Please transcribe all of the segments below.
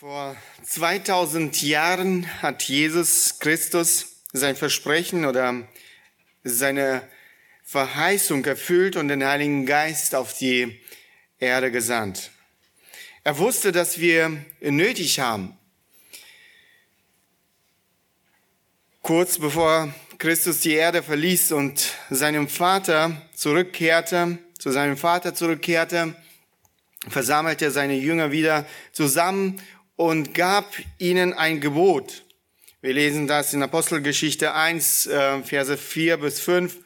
Vor 2000 Jahren hat Jesus Christus sein Versprechen oder seine Verheißung erfüllt und den Heiligen Geist auf die Erde gesandt. Er wusste, dass wir nötig haben. Kurz bevor Christus die Erde verließ und seinem Vater zurückkehrte, zu seinem Vater zurückkehrte, versammelte er seine Jünger wieder zusammen und gab ihnen ein Gebot. Wir lesen das in Apostelgeschichte 1, äh, Verse 4 bis 5.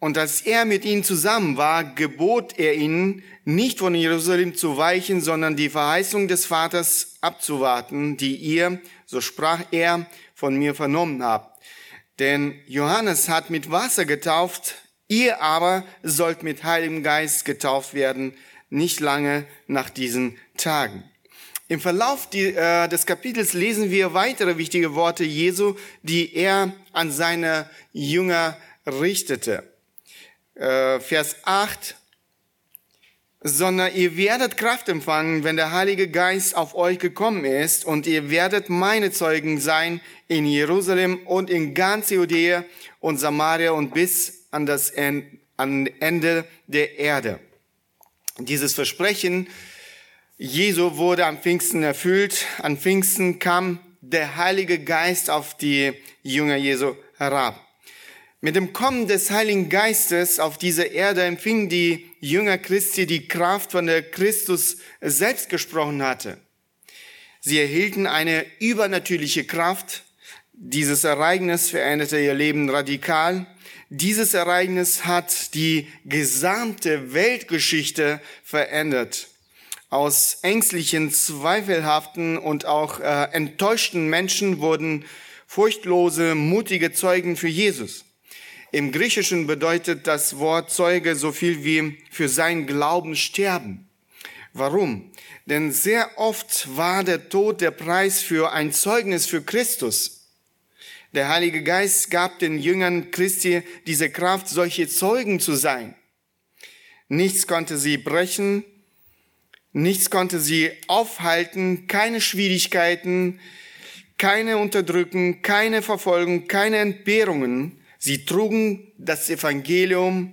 Und als er mit ihnen zusammen war, gebot er ihnen, nicht von Jerusalem zu weichen, sondern die Verheißung des Vaters abzuwarten, die ihr, so sprach er, von mir vernommen habt. Denn Johannes hat mit Wasser getauft, Ihr aber sollt mit Heiligem Geist getauft werden, nicht lange nach diesen Tagen. Im Verlauf äh, des Kapitels lesen wir weitere wichtige Worte Jesu, die er an seine Jünger richtete. Äh, Vers 8, sondern ihr werdet Kraft empfangen, wenn der Heilige Geist auf euch gekommen ist, und ihr werdet meine Zeugen sein in Jerusalem und in ganz Judäa und Samaria und bis an das Ende der Erde. Dieses Versprechen Jesu wurde am Pfingsten erfüllt. An Pfingsten kam der Heilige Geist auf die Jünger Jesu herab. Mit dem Kommen des Heiligen Geistes auf diese Erde empfingen die Jünger Christi die Kraft, von der Christus selbst gesprochen hatte. Sie erhielten eine übernatürliche Kraft. Dieses Ereignis veränderte ihr Leben radikal. Dieses Ereignis hat die gesamte Weltgeschichte verändert. Aus ängstlichen, zweifelhaften und auch äh, enttäuschten Menschen wurden furchtlose, mutige Zeugen für Jesus. Im Griechischen bedeutet das Wort Zeuge so viel wie für sein Glauben sterben. Warum? Denn sehr oft war der Tod der Preis für ein Zeugnis für Christus. Der Heilige Geist gab den Jüngern Christi diese Kraft, solche Zeugen zu sein. Nichts konnte sie brechen, nichts konnte sie aufhalten, keine Schwierigkeiten, keine Unterdrücken, keine Verfolgung, keine Entbehrungen. Sie trugen das Evangelium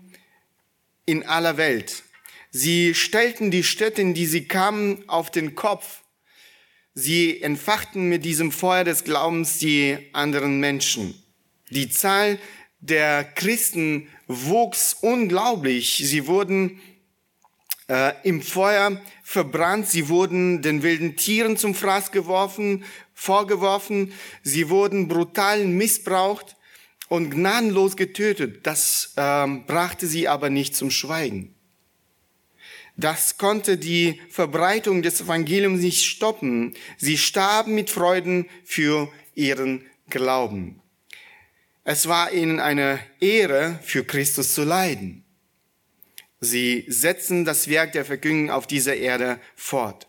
in aller Welt. Sie stellten die Städte, in die sie kamen, auf den Kopf. Sie entfachten mit diesem Feuer des Glaubens die anderen Menschen. Die Zahl der Christen wuchs unglaublich. Sie wurden äh, im Feuer verbrannt, sie wurden den wilden Tieren zum Fraß geworfen, vorgeworfen, sie wurden brutal missbraucht und gnadenlos getötet. Das ähm, brachte sie aber nicht zum Schweigen. Das konnte die Verbreitung des Evangeliums nicht stoppen. Sie starben mit Freuden für ihren Glauben. Es war ihnen eine Ehre, für Christus zu leiden. Sie setzen das Werk der Verkündigung auf dieser Erde fort.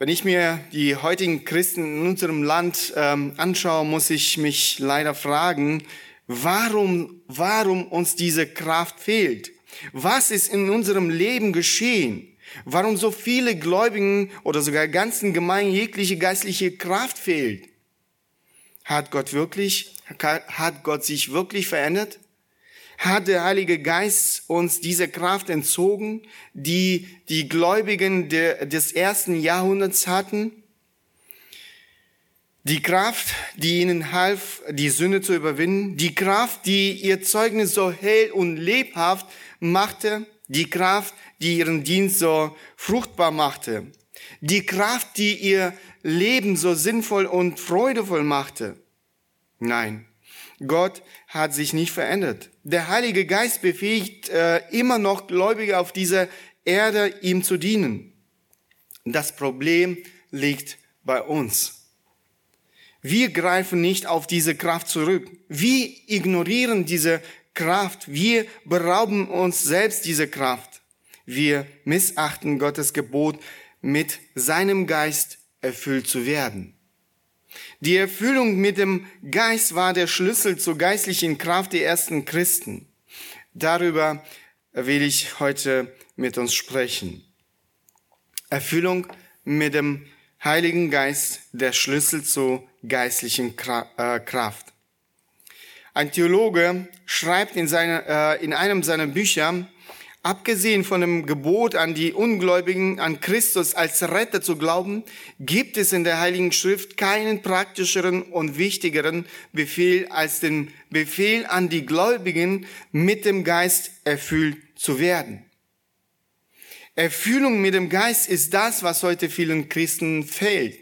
Wenn ich mir die heutigen Christen in unserem Land ähm, anschaue, muss ich mich leider fragen, warum, warum uns diese Kraft fehlt. Was ist in unserem Leben geschehen? Warum so viele Gläubigen oder sogar ganzen Gemeinden jegliche geistliche Kraft fehlt? Hat Gott wirklich, hat Gott sich wirklich verändert? Hat der Heilige Geist uns diese Kraft entzogen, die die Gläubigen des ersten Jahrhunderts hatten? Die Kraft, die ihnen half, die Sünde zu überwinden, die Kraft, die ihr Zeugnis so hell und lebhaft machte, die Kraft, die ihren Dienst so fruchtbar machte, die Kraft, die ihr Leben so sinnvoll und freudevoll machte. Nein, Gott hat sich nicht verändert. Der Heilige Geist befähigt äh, immer noch Gläubige auf dieser Erde, ihm zu dienen. Das Problem liegt bei uns. Wir greifen nicht auf diese Kraft zurück. Wir ignorieren diese Kraft. Wir berauben uns selbst diese Kraft. Wir missachten Gottes Gebot, mit seinem Geist erfüllt zu werden. Die Erfüllung mit dem Geist war der Schlüssel zur geistlichen Kraft der ersten Christen. Darüber will ich heute mit uns sprechen. Erfüllung mit dem Heiligen Geist, der Schlüssel zu geistlichen äh, Kraft. Ein Theologe schreibt in, seine, äh, in einem seiner Bücher, abgesehen von dem Gebot an die Ungläubigen, an Christus als Retter zu glauben, gibt es in der Heiligen Schrift keinen praktischeren und wichtigeren Befehl als den Befehl an die Gläubigen, mit dem Geist erfüllt zu werden. Erfüllung mit dem Geist ist das, was heute vielen Christen fehlt.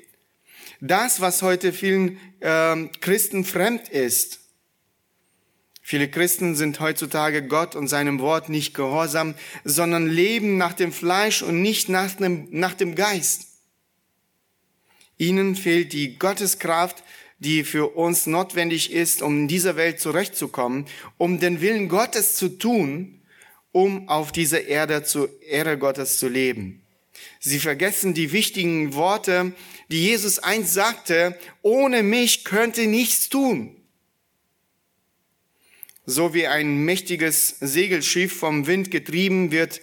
Das, was heute vielen äh, Christen fremd ist. Viele Christen sind heutzutage Gott und seinem Wort nicht gehorsam, sondern leben nach dem Fleisch und nicht nach dem, nach dem Geist. Ihnen fehlt die Gotteskraft, die für uns notwendig ist, um in dieser Welt zurechtzukommen, um den Willen Gottes zu tun, um auf dieser Erde zu Ehre Gottes zu leben. Sie vergessen die wichtigen Worte, die Jesus einst sagte, ohne mich könnte nichts tun so wie ein mächtiges Segelschiff vom Wind getrieben wird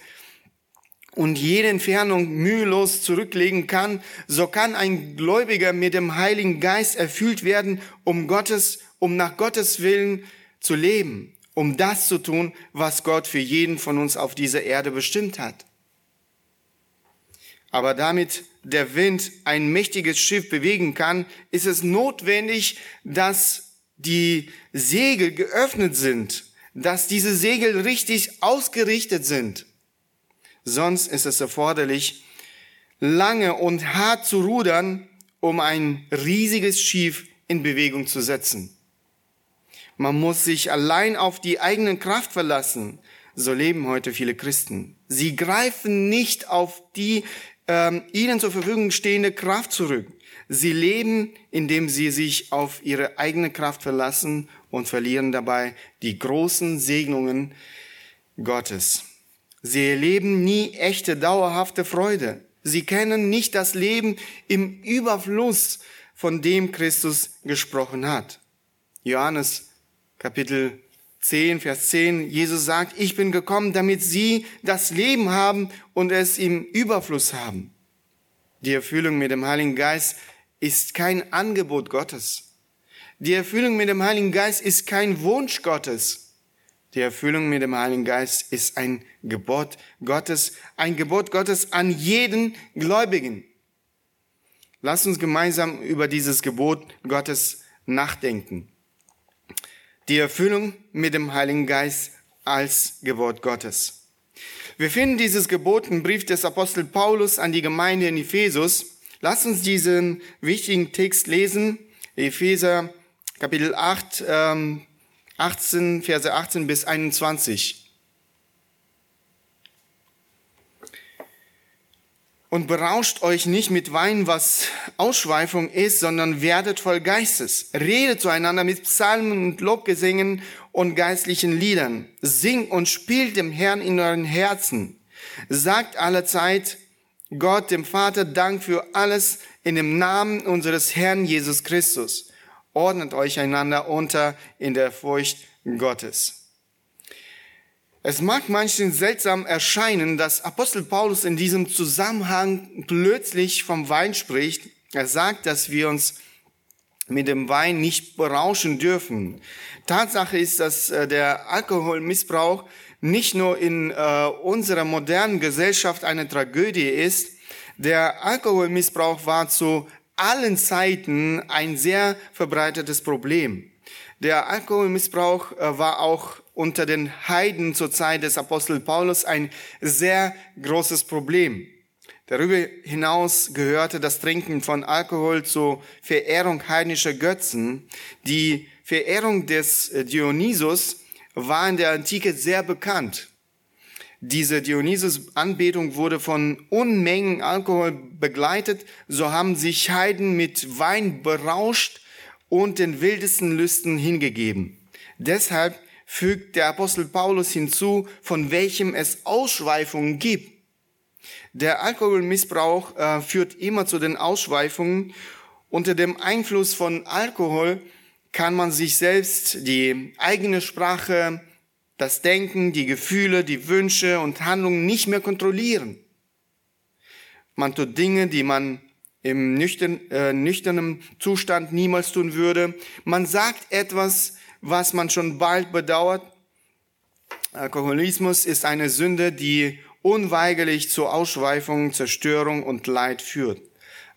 und jede Entfernung mühelos zurücklegen kann, so kann ein Gläubiger mit dem Heiligen Geist erfüllt werden, um Gottes, um nach Gottes Willen zu leben, um das zu tun, was Gott für jeden von uns auf dieser Erde bestimmt hat. Aber damit der Wind ein mächtiges Schiff bewegen kann, ist es notwendig, dass die Segel geöffnet sind, dass diese Segel richtig ausgerichtet sind. Sonst ist es erforderlich, lange und hart zu rudern, um ein riesiges Schiff in Bewegung zu setzen. Man muss sich allein auf die eigene Kraft verlassen. So leben heute viele Christen. Sie greifen nicht auf die ähm, ihnen zur Verfügung stehende Kraft zurück. Sie leben, indem sie sich auf ihre eigene Kraft verlassen und verlieren dabei die großen Segnungen Gottes. Sie erleben nie echte, dauerhafte Freude. Sie kennen nicht das Leben im Überfluss, von dem Christus gesprochen hat. Johannes Kapitel 10, Vers 10, Jesus sagt, ich bin gekommen, damit sie das Leben haben und es im Überfluss haben. Die Erfüllung mit dem Heiligen Geist ist kein Angebot Gottes. Die Erfüllung mit dem Heiligen Geist ist kein Wunsch Gottes. Die Erfüllung mit dem Heiligen Geist ist ein Gebot Gottes, ein Gebot Gottes an jeden Gläubigen. Lasst uns gemeinsam über dieses Gebot Gottes nachdenken. Die Erfüllung mit dem Heiligen Geist als Gebot Gottes. Wir finden dieses Gebot im Brief des Apostel Paulus an die Gemeinde in Ephesus Lass uns diesen wichtigen Text lesen. Epheser Kapitel 8, ähm, 18, Verse 18 bis 21. Und berauscht euch nicht mit Wein, was Ausschweifung ist, sondern werdet voll Geistes. Redet zueinander mit Psalmen und Lobgesängen und geistlichen Liedern. Singt und spielt dem Herrn in euren Herzen. Sagt alle Zeit Gott, dem Vater, Dank für alles in dem Namen unseres Herrn Jesus Christus. Ordnet euch einander unter in der Furcht Gottes. Es mag manchen seltsam erscheinen, dass Apostel Paulus in diesem Zusammenhang plötzlich vom Wein spricht. Er sagt, dass wir uns mit dem Wein nicht berauschen dürfen. Tatsache ist, dass äh, der Alkoholmissbrauch nicht nur in äh, unserer modernen Gesellschaft eine Tragödie ist, der Alkoholmissbrauch war zu allen Zeiten ein sehr verbreitetes Problem. Der Alkoholmissbrauch äh, war auch unter den Heiden zur Zeit des Apostel Paulus ein sehr großes Problem. Darüber hinaus gehörte das Trinken von Alkohol zur Verehrung heidnischer Götzen. Die Verehrung des Dionysus war in der Antike sehr bekannt. Diese Dionysus-Anbetung wurde von Unmengen Alkohol begleitet, so haben sich Heiden mit Wein berauscht und den wildesten Lüsten hingegeben. Deshalb fügt der Apostel Paulus hinzu, von welchem es Ausschweifungen gibt. Der Alkoholmissbrauch äh, führt immer zu den Ausschweifungen. Unter dem Einfluss von Alkohol kann man sich selbst die eigene Sprache das Denken, die Gefühle, die Wünsche und Handlungen nicht mehr kontrollieren. Man tut Dinge, die man im nüchtern, äh, nüchternen Zustand niemals tun würde. Man sagt etwas, was man schon bald bedauert. Alkoholismus ist eine Sünde, die unweigerlich zur Ausschweifung, Zerstörung und Leid führt.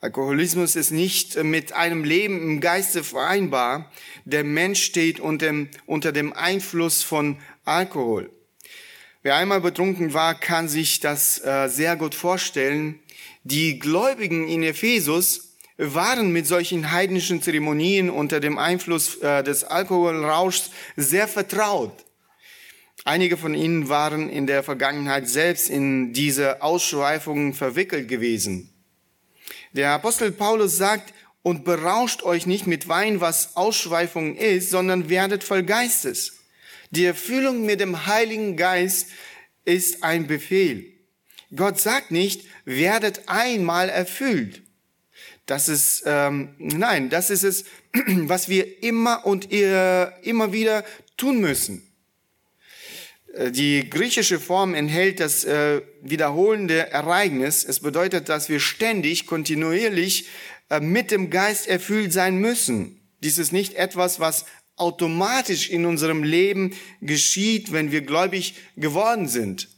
Alkoholismus ist nicht mit einem Leben im Geiste vereinbar. Der Mensch steht unter dem, Einfluss von Alkohol. Wer einmal betrunken war, kann sich das äh, sehr gut vorstellen. Die Gläubigen in Ephesus waren mit solchen heidnischen Zeremonien unter dem Einfluss äh, des Alkoholrauschs sehr vertraut. Einige von ihnen waren in der Vergangenheit selbst in diese Ausschweifungen verwickelt gewesen. Der Apostel Paulus sagt, und berauscht euch nicht mit Wein, was Ausschweifung ist, sondern werdet voll Geistes. Die Erfüllung mit dem Heiligen Geist ist ein Befehl. Gott sagt nicht, werdet einmal erfüllt. Das ist, ähm, nein, das ist es, was wir immer und immer wieder tun müssen. Äh, die griechische Form enthält das äh, wiederholende Ereignis. Es bedeutet, dass wir ständig, kontinuierlich äh, mit dem Geist erfüllt sein müssen. Dies ist nicht etwas, was automatisch in unserem Leben geschieht, wenn wir gläubig geworden sind.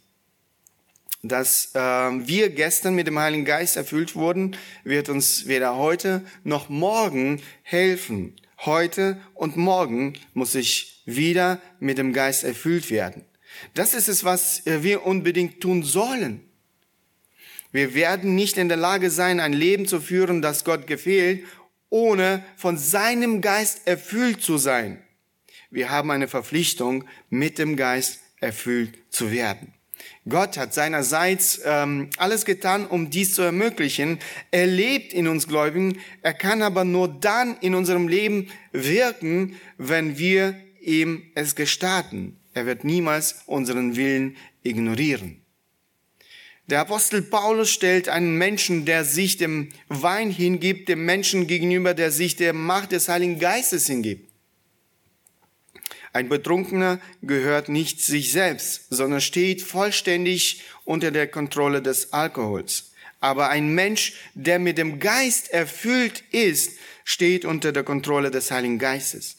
Dass äh, wir gestern mit dem Heiligen Geist erfüllt wurden, wird uns weder heute noch morgen helfen. Heute und morgen muss ich wieder mit dem Geist erfüllt werden. Das ist es, was äh, wir unbedingt tun sollen. Wir werden nicht in der Lage sein, ein Leben zu führen, das Gott gefällt, ohne von seinem Geist erfüllt zu sein. Wir haben eine Verpflichtung, mit dem Geist erfüllt zu werden. Gott hat seinerseits ähm, alles getan, um dies zu ermöglichen. Er lebt in uns Gläubigen. Er kann aber nur dann in unserem Leben wirken, wenn wir ihm es gestatten. Er wird niemals unseren Willen ignorieren. Der Apostel Paulus stellt einen Menschen, der sich dem Wein hingibt, dem Menschen gegenüber, der sich der Macht des Heiligen Geistes hingibt. Ein Betrunkener gehört nicht sich selbst, sondern steht vollständig unter der Kontrolle des Alkohols. Aber ein Mensch, der mit dem Geist erfüllt ist, steht unter der Kontrolle des Heiligen Geistes.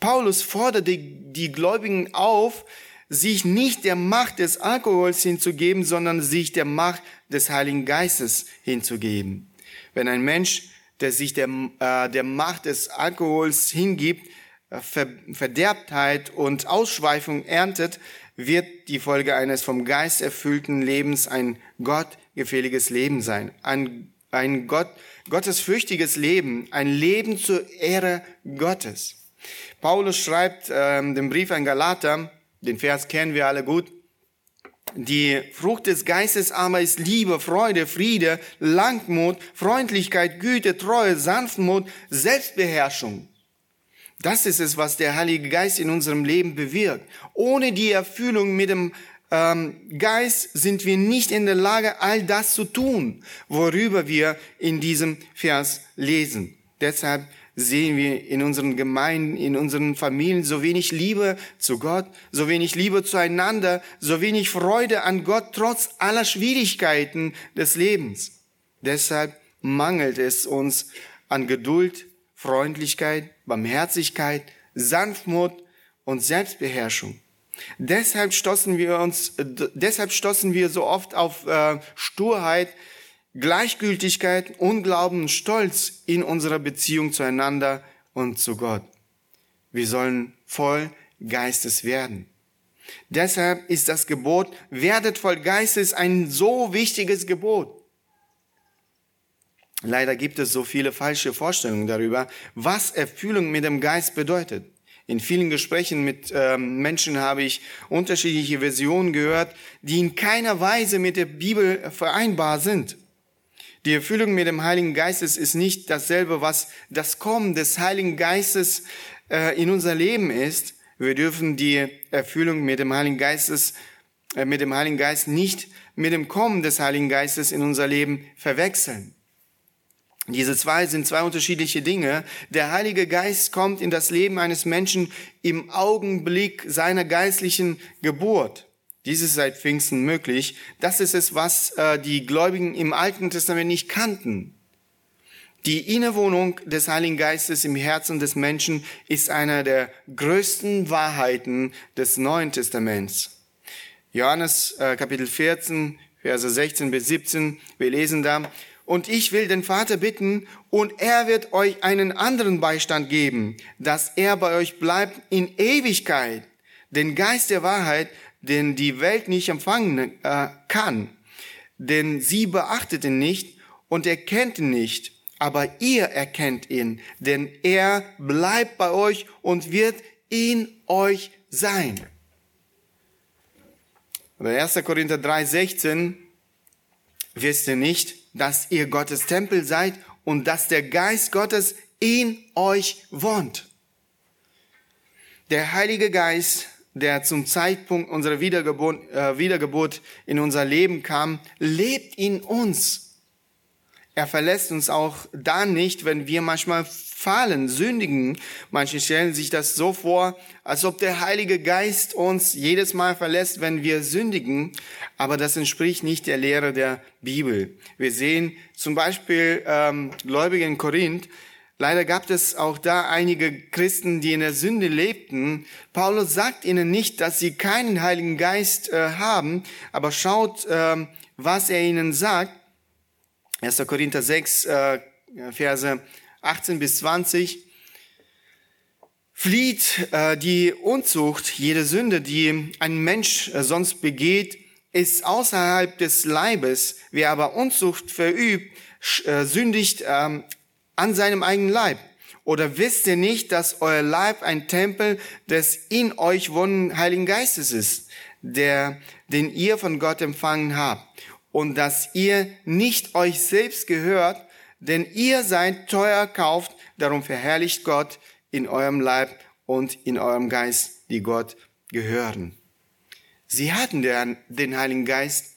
Paulus fordert die, die Gläubigen auf, sich nicht der Macht des Alkohols hinzugeben, sondern sich der Macht des Heiligen Geistes hinzugeben. Wenn ein Mensch, der sich der, äh, der Macht des Alkohols hingibt, äh, Ver Verderbtheit und Ausschweifung erntet, wird die Folge eines vom Geist erfüllten Lebens ein gottgefälliges Leben sein. Ein, ein Gott, gottesfürchtiges Leben, ein Leben zur Ehre Gottes. Paulus schreibt ähm, den Brief an Galater, den Vers kennen wir alle gut. Die Frucht des Geistes aber ist Liebe, Freude, Friede, Langmut, Freundlichkeit, Güte, Treue, Sanftmut, Selbstbeherrschung. Das ist es, was der Heilige Geist in unserem Leben bewirkt. Ohne die Erfüllung mit dem ähm, Geist sind wir nicht in der Lage, all das zu tun, worüber wir in diesem Vers lesen. Deshalb sehen wir in unseren Gemeinden, in unseren Familien so wenig Liebe zu Gott, so wenig Liebe zueinander, so wenig Freude an Gott trotz aller Schwierigkeiten des Lebens. Deshalb mangelt es uns an Geduld, Freundlichkeit, Barmherzigkeit, Sanftmut und Selbstbeherrschung. Deshalb stoßen wir uns, deshalb stoßen wir so oft auf äh, Sturheit, Gleichgültigkeit, Unglauben Stolz in unserer Beziehung zueinander und zu Gott. Wir sollen voll Geistes werden. Deshalb ist das Gebot, werdet voll Geistes, ein so wichtiges Gebot. Leider gibt es so viele falsche Vorstellungen darüber, was Erfüllung mit dem Geist bedeutet. In vielen Gesprächen mit ähm, Menschen habe ich unterschiedliche Versionen gehört, die in keiner Weise mit der Bibel vereinbar sind. Die Erfüllung mit dem Heiligen Geistes ist nicht dasselbe, was das Kommen des Heiligen Geistes äh, in unser Leben ist. Wir dürfen die Erfüllung mit dem Heiligen Geistes, äh, mit dem Heiligen Geist nicht mit dem Kommen des Heiligen Geistes in unser Leben verwechseln. Diese zwei sind zwei unterschiedliche Dinge. Der Heilige Geist kommt in das Leben eines Menschen im Augenblick seiner geistlichen Geburt. Dies ist seit Pfingsten möglich. Das ist es, was äh, die Gläubigen im Alten Testament nicht kannten. Die Innewohnung des Heiligen Geistes im Herzen des Menschen ist einer der größten Wahrheiten des Neuen Testaments. Johannes äh, Kapitel 14, Verse 16 bis 17, wir lesen da, und ich will den Vater bitten, und er wird euch einen anderen Beistand geben, dass er bei euch bleibt in Ewigkeit, den Geist der Wahrheit, den die Welt nicht empfangen äh, kann. Denn sie beachtet ihn nicht und erkennt ihn nicht, aber ihr erkennt ihn, denn er bleibt bei euch und wird in euch sein. Oder 1. Korinther 3, 16, wisst ihr nicht, dass ihr Gottes Tempel seid und dass der Geist Gottes in euch wohnt. Der Heilige Geist, der zum Zeitpunkt unserer Wiedergeburt, äh, Wiedergeburt in unser Leben kam, lebt in uns. Er verlässt uns auch dann nicht, wenn wir manchmal fallen, sündigen. Manche stellen sich das so vor, als ob der Heilige Geist uns jedes Mal verlässt, wenn wir sündigen. Aber das entspricht nicht der Lehre der Bibel. Wir sehen zum Beispiel ähm, Gläubige in Korinth, Leider gab es auch da einige Christen, die in der Sünde lebten. Paulus sagt ihnen nicht, dass sie keinen Heiligen Geist äh, haben, aber schaut, äh, was er ihnen sagt. 1. Korinther 6, äh, Verse 18 bis 20. Flieht äh, die Unzucht, jede Sünde, die ein Mensch äh, sonst begeht, ist außerhalb des Leibes. Wer aber Unzucht verübt, äh, sündigt ähm, an seinem eigenen Leib. Oder wisst ihr nicht, dass euer Leib ein Tempel des in euch wohnenden Heiligen Geistes ist, der, den ihr von Gott empfangen habt und dass ihr nicht euch selbst gehört, denn ihr seid teuer kauft, darum verherrlicht Gott in eurem Leib und in eurem Geist, die Gott gehören. Sie hatten den Heiligen Geist,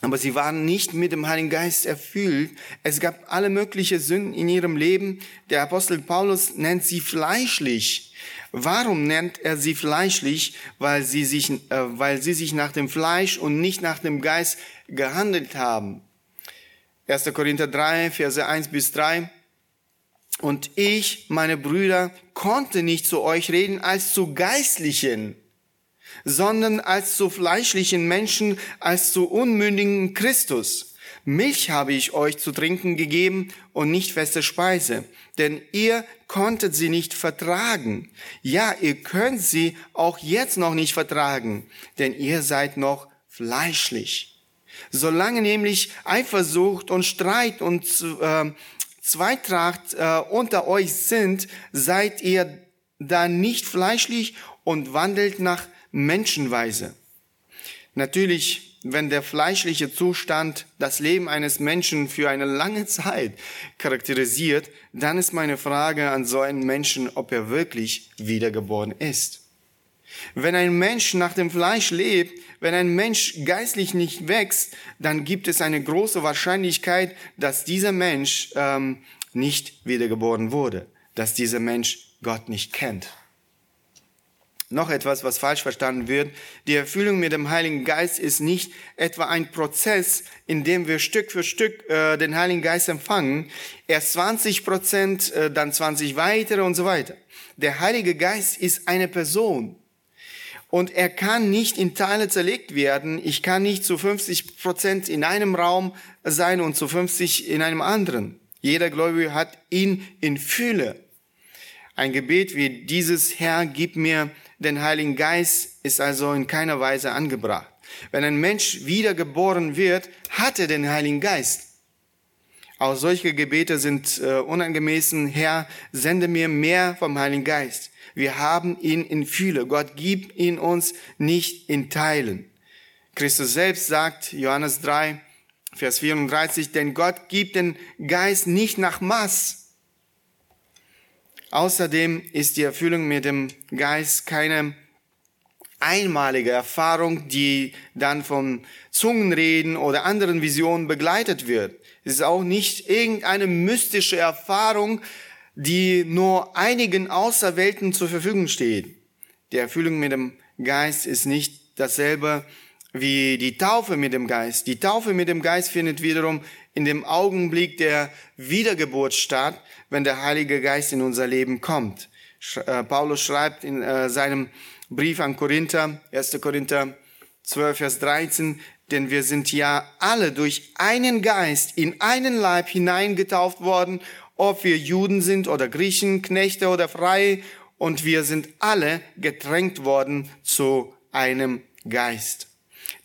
aber sie waren nicht mit dem Heiligen Geist erfüllt. Es gab alle möglichen Sünden in ihrem Leben. Der Apostel Paulus nennt sie fleischlich. Warum nennt er sie fleischlich? Weil sie sich, äh, weil sie sich nach dem Fleisch und nicht nach dem Geist gehandelt haben. 1. Korinther 3, Verse 1 bis 3. Und ich, meine Brüder, konnte nicht zu euch reden als zu Geistlichen, sondern als zu fleischlichen Menschen, als zu unmündigen Christus. Milch habe ich euch zu trinken gegeben und nicht feste Speise, denn ihr konntet sie nicht vertragen. Ja, ihr könnt sie auch jetzt noch nicht vertragen, denn ihr seid noch fleischlich. Solange nämlich Eifersucht und Streit und äh, Zweitracht äh, unter euch sind, seid ihr da nicht fleischlich und wandelt nach Menschenweise. Natürlich wenn der fleischliche Zustand das Leben eines Menschen für eine lange Zeit charakterisiert, dann ist meine Frage an so einen Menschen, ob er wirklich wiedergeboren ist. Wenn ein Mensch nach dem Fleisch lebt, wenn ein Mensch geistlich nicht wächst, dann gibt es eine große Wahrscheinlichkeit, dass dieser Mensch ähm, nicht wiedergeboren wurde, dass dieser Mensch Gott nicht kennt. Noch etwas, was falsch verstanden wird. Die Erfüllung mit dem Heiligen Geist ist nicht etwa ein Prozess, in dem wir Stück für Stück äh, den Heiligen Geist empfangen. Erst 20 Prozent, äh, dann 20 weitere und so weiter. Der Heilige Geist ist eine Person. Und er kann nicht in Teile zerlegt werden. Ich kann nicht zu 50 Prozent in einem Raum sein und zu 50 in einem anderen. Jeder Gläubige hat ihn in Fülle. Ein Gebet wie dieses, Herr, gib mir den Heiligen Geist ist also in keiner Weise angebracht. Wenn ein Mensch wiedergeboren wird, hat er den Heiligen Geist. Auch solche Gebete sind äh, unangemessen. Herr, sende mir mehr vom Heiligen Geist. Wir haben ihn in Fühle. Gott gibt ihn uns nicht in Teilen. Christus selbst sagt, Johannes 3, Vers 34, denn Gott gibt den Geist nicht nach Maß, Außerdem ist die Erfüllung mit dem Geist keine einmalige Erfahrung, die dann von Zungenreden oder anderen Visionen begleitet wird. Es ist auch nicht irgendeine mystische Erfahrung, die nur einigen Auserwählten zur Verfügung steht. Die Erfüllung mit dem Geist ist nicht dasselbe wie die Taufe mit dem Geist. Die Taufe mit dem Geist findet wiederum in dem Augenblick der Wiedergeburt statt, wenn der Heilige Geist in unser Leben kommt. Äh, Paulus schreibt in äh, seinem Brief an Korinther, 1. Korinther 12, Vers 13, denn wir sind ja alle durch einen Geist in einen Leib hineingetauft worden, ob wir Juden sind oder Griechen, Knechte oder Freie, und wir sind alle gedrängt worden zu einem Geist.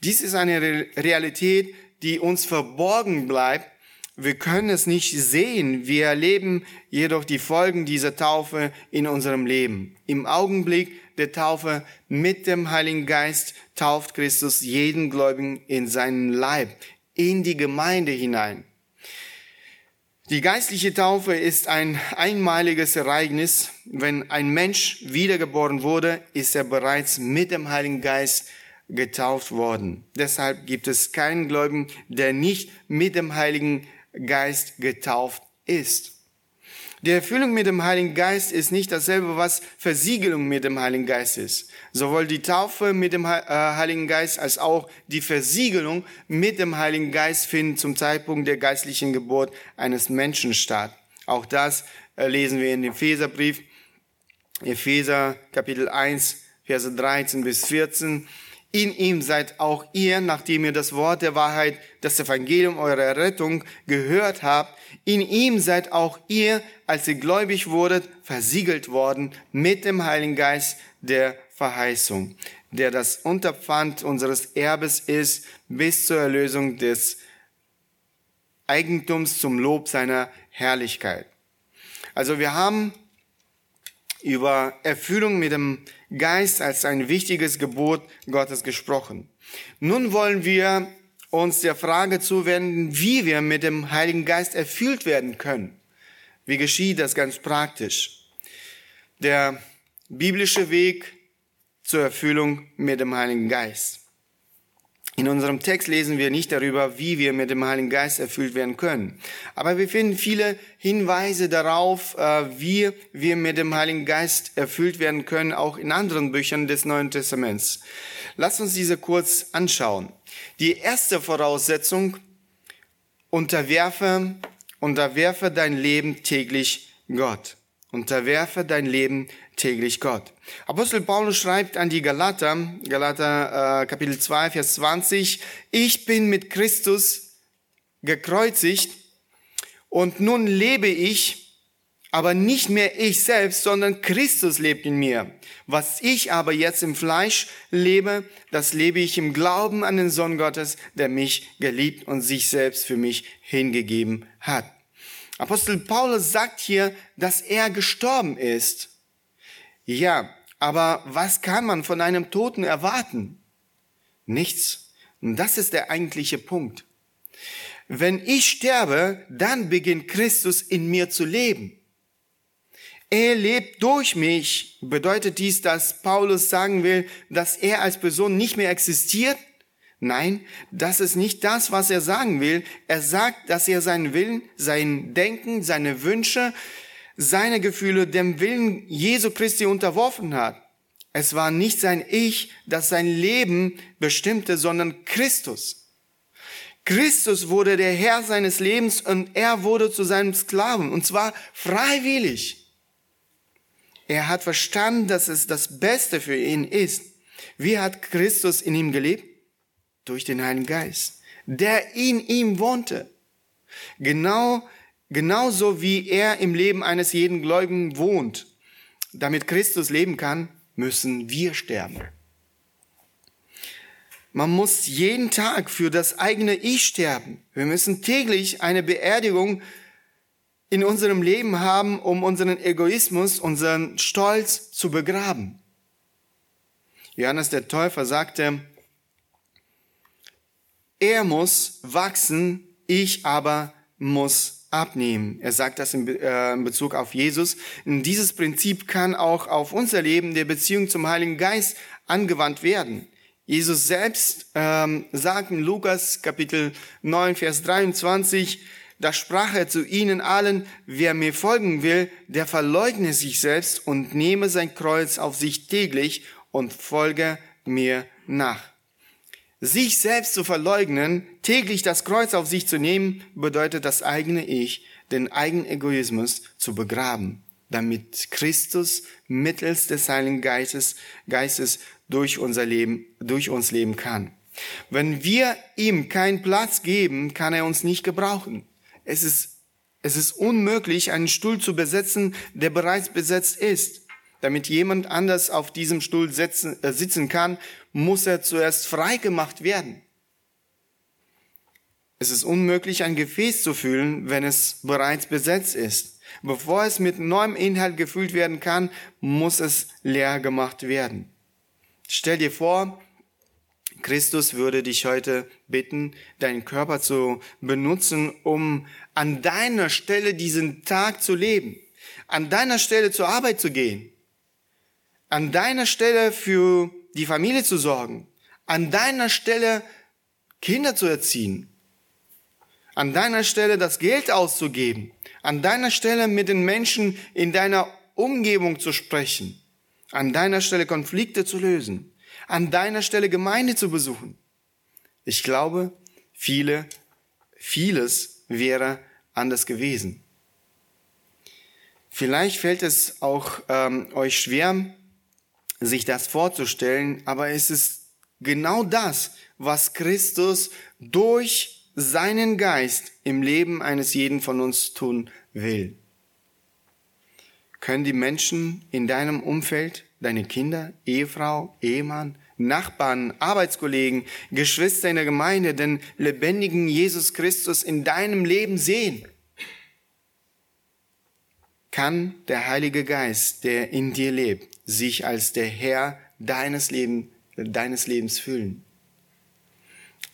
Dies ist eine Realität, die uns verborgen bleibt. Wir können es nicht sehen. Wir erleben jedoch die Folgen dieser Taufe in unserem Leben. Im Augenblick der Taufe mit dem Heiligen Geist tauft Christus jeden Gläubigen in seinen Leib, in die Gemeinde hinein. Die geistliche Taufe ist ein einmaliges Ereignis. Wenn ein Mensch wiedergeboren wurde, ist er bereits mit dem Heiligen Geist getauft worden. Deshalb gibt es keinen Gläubigen, der nicht mit dem Heiligen Geist getauft ist. Die Erfüllung mit dem Heiligen Geist ist nicht dasselbe, was Versiegelung mit dem Heiligen Geist ist. Sowohl die Taufe mit dem äh, Heiligen Geist als auch die Versiegelung mit dem Heiligen Geist finden zum Zeitpunkt der geistlichen Geburt eines Menschen statt. Auch das äh, lesen wir in dem Epheserbrief, Epheser Kapitel 1, Verse 13 bis 14. In ihm seid auch ihr, nachdem ihr das Wort der Wahrheit, das Evangelium eurer Rettung gehört habt, in ihm seid auch ihr, als ihr gläubig wurdet, versiegelt worden mit dem Heiligen Geist der Verheißung, der das Unterpfand unseres Erbes ist bis zur Erlösung des Eigentums zum Lob seiner Herrlichkeit. Also wir haben über Erfüllung mit dem Geist als ein wichtiges Gebot Gottes gesprochen. Nun wollen wir uns der Frage zuwenden, wie wir mit dem Heiligen Geist erfüllt werden können. Wie geschieht das ganz praktisch? Der biblische Weg zur Erfüllung mit dem Heiligen Geist. In unserem Text lesen wir nicht darüber, wie wir mit dem Heiligen Geist erfüllt werden können. Aber wir finden viele Hinweise darauf, äh, wie wir mit dem Heiligen Geist erfüllt werden können, auch in anderen Büchern des Neuen Testaments. Lass uns diese kurz anschauen. Die erste Voraussetzung, unterwerfe, unterwerfe dein Leben täglich Gott. Unterwerfe dein Leben täglich Gott. Apostel Paulus schreibt an die Galater, Galater äh, Kapitel 2, Vers 20, ich bin mit Christus gekreuzigt und nun lebe ich, aber nicht mehr ich selbst, sondern Christus lebt in mir. Was ich aber jetzt im Fleisch lebe, das lebe ich im Glauben an den Sohn Gottes, der mich geliebt und sich selbst für mich hingegeben hat. Apostel Paulus sagt hier, dass er gestorben ist ja, aber was kann man von einem Toten erwarten? Nichts. Und das ist der eigentliche Punkt. Wenn ich sterbe, dann beginnt Christus in mir zu leben. Er lebt durch mich. Bedeutet dies, dass Paulus sagen will, dass er als Person nicht mehr existiert? Nein, das ist nicht das, was er sagen will. Er sagt, dass er seinen Willen, sein Denken, seine Wünsche, seine Gefühle dem Willen Jesu Christi unterworfen hat. Es war nicht sein Ich, das sein Leben bestimmte, sondern Christus. Christus wurde der Herr seines Lebens und er wurde zu seinem Sklaven, und zwar freiwillig. Er hat verstanden, dass es das Beste für ihn ist. Wie hat Christus in ihm gelebt? Durch den Heiligen Geist, der in ihm wohnte. Genau Genauso wie er im Leben eines jeden Gläubigen wohnt. Damit Christus leben kann, müssen wir sterben. Man muss jeden Tag für das eigene Ich sterben. Wir müssen täglich eine Beerdigung in unserem Leben haben, um unseren Egoismus, unseren Stolz zu begraben. Johannes der Täufer sagte, er muss wachsen, ich aber muss abnehmen. Er sagt das in, äh, in Bezug auf Jesus. Und dieses Prinzip kann auch auf unser Leben der Beziehung zum Heiligen Geist angewandt werden. Jesus selbst ähm, sagt in Lukas Kapitel 9, Vers 23, da sprach er zu ihnen allen, wer mir folgen will, der verleugne sich selbst und nehme sein Kreuz auf sich täglich und folge mir nach. Sich selbst zu verleugnen, täglich das Kreuz auf sich zu nehmen, bedeutet das eigene Ich, den eigenen Egoismus zu begraben, damit Christus mittels des Heiligen Geistes, Geistes durch unser Leben, durch uns leben kann. Wenn wir ihm keinen Platz geben, kann er uns nicht gebrauchen. Es ist, es ist unmöglich, einen Stuhl zu besetzen, der bereits besetzt ist. Damit jemand anders auf diesem Stuhl sitzen, äh, sitzen kann, muss er zuerst frei gemacht werden. Es ist unmöglich, ein Gefäß zu füllen, wenn es bereits besetzt ist. Bevor es mit neuem Inhalt gefüllt werden kann, muss es leer gemacht werden. Stell dir vor, Christus würde dich heute bitten, deinen Körper zu benutzen, um an deiner Stelle diesen Tag zu leben, an deiner Stelle zur Arbeit zu gehen, an deiner Stelle für die Familie zu sorgen, an deiner Stelle Kinder zu erziehen, an deiner Stelle das Geld auszugeben, an deiner Stelle mit den Menschen in deiner Umgebung zu sprechen, an deiner Stelle Konflikte zu lösen, an deiner Stelle Gemeinde zu besuchen. Ich glaube, viele, vieles wäre anders gewesen. Vielleicht fällt es auch ähm, euch schwer, sich das vorzustellen, aber es ist genau das, was Christus durch seinen Geist im Leben eines jeden von uns tun will. Können die Menschen in deinem Umfeld, deine Kinder, Ehefrau, Ehemann, Nachbarn, Arbeitskollegen, Geschwister in der Gemeinde den lebendigen Jesus Christus in deinem Leben sehen? Kann der Heilige Geist, der in dir lebt, sich als der Herr deines, Leben, deines Lebens fühlen?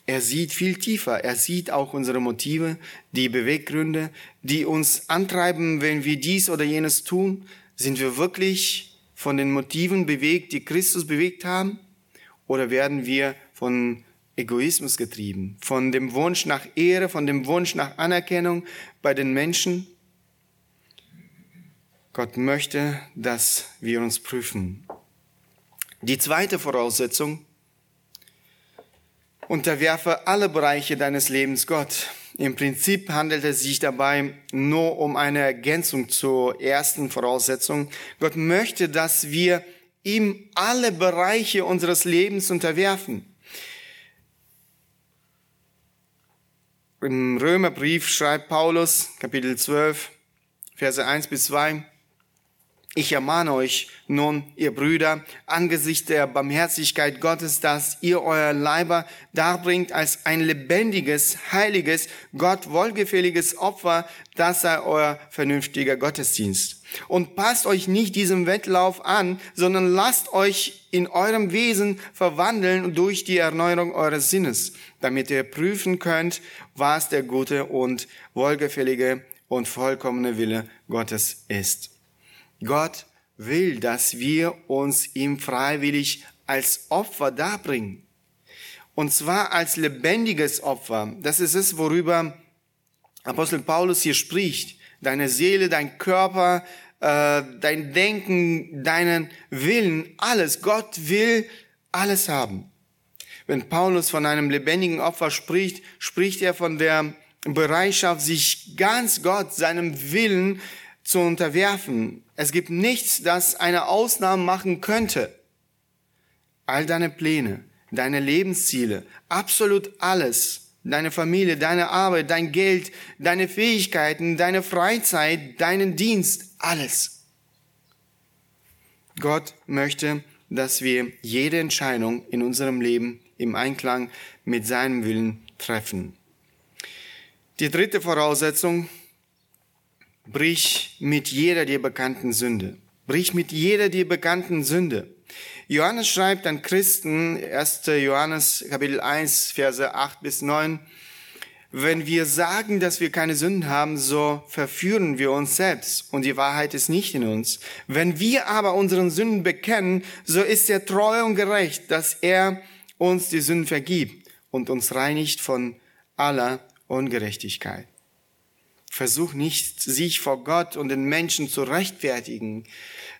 Er sieht viel tiefer. Er sieht auch unsere Motive, die Beweggründe, die uns antreiben, wenn wir dies oder jenes tun. Sind wir wirklich von den Motiven bewegt, die Christus bewegt haben? Oder werden wir von Egoismus getrieben, von dem Wunsch nach Ehre, von dem Wunsch nach Anerkennung bei den Menschen? Gott möchte, dass wir uns prüfen. Die zweite Voraussetzung, unterwerfe alle Bereiche deines Lebens Gott. Im Prinzip handelt es sich dabei nur um eine Ergänzung zur ersten Voraussetzung. Gott möchte, dass wir ihm alle Bereiche unseres Lebens unterwerfen. Im Römerbrief schreibt Paulus, Kapitel 12, Verse 1 bis 2, ich ermahne euch nun, ihr Brüder, angesichts der Barmherzigkeit Gottes, dass ihr euer Leiber darbringt als ein lebendiges, heiliges, Gott wohlgefälliges Opfer, das sei euer vernünftiger Gottesdienst. Und passt euch nicht diesem Wettlauf an, sondern lasst euch in eurem Wesen verwandeln durch die Erneuerung eures Sinnes, damit ihr prüfen könnt, was der gute und wohlgefällige und vollkommene Wille Gottes ist. Gott will, dass wir uns ihm freiwillig als Opfer darbringen. Und zwar als lebendiges Opfer. Das ist es, worüber Apostel Paulus hier spricht. Deine Seele, dein Körper, äh, dein Denken, deinen Willen, alles. Gott will alles haben. Wenn Paulus von einem lebendigen Opfer spricht, spricht er von der Bereitschaft, sich ganz Gott, seinem Willen zu unterwerfen. Es gibt nichts, das eine Ausnahme machen könnte. All deine Pläne, deine Lebensziele, absolut alles, deine Familie, deine Arbeit, dein Geld, deine Fähigkeiten, deine Freizeit, deinen Dienst, alles. Gott möchte, dass wir jede Entscheidung in unserem Leben im Einklang mit seinem Willen treffen. Die dritte Voraussetzung brich mit jeder dir bekannten Sünde. Brich mit jeder dir bekannten Sünde. Johannes schreibt an Christen, 1. Johannes Kapitel 1, Verse 8 bis 9, Wenn wir sagen, dass wir keine Sünden haben, so verführen wir uns selbst und die Wahrheit ist nicht in uns. Wenn wir aber unseren Sünden bekennen, so ist er treu und gerecht, dass er uns die Sünden vergibt und uns reinigt von aller Ungerechtigkeit. Versuch nicht, sich vor Gott und den Menschen zu rechtfertigen.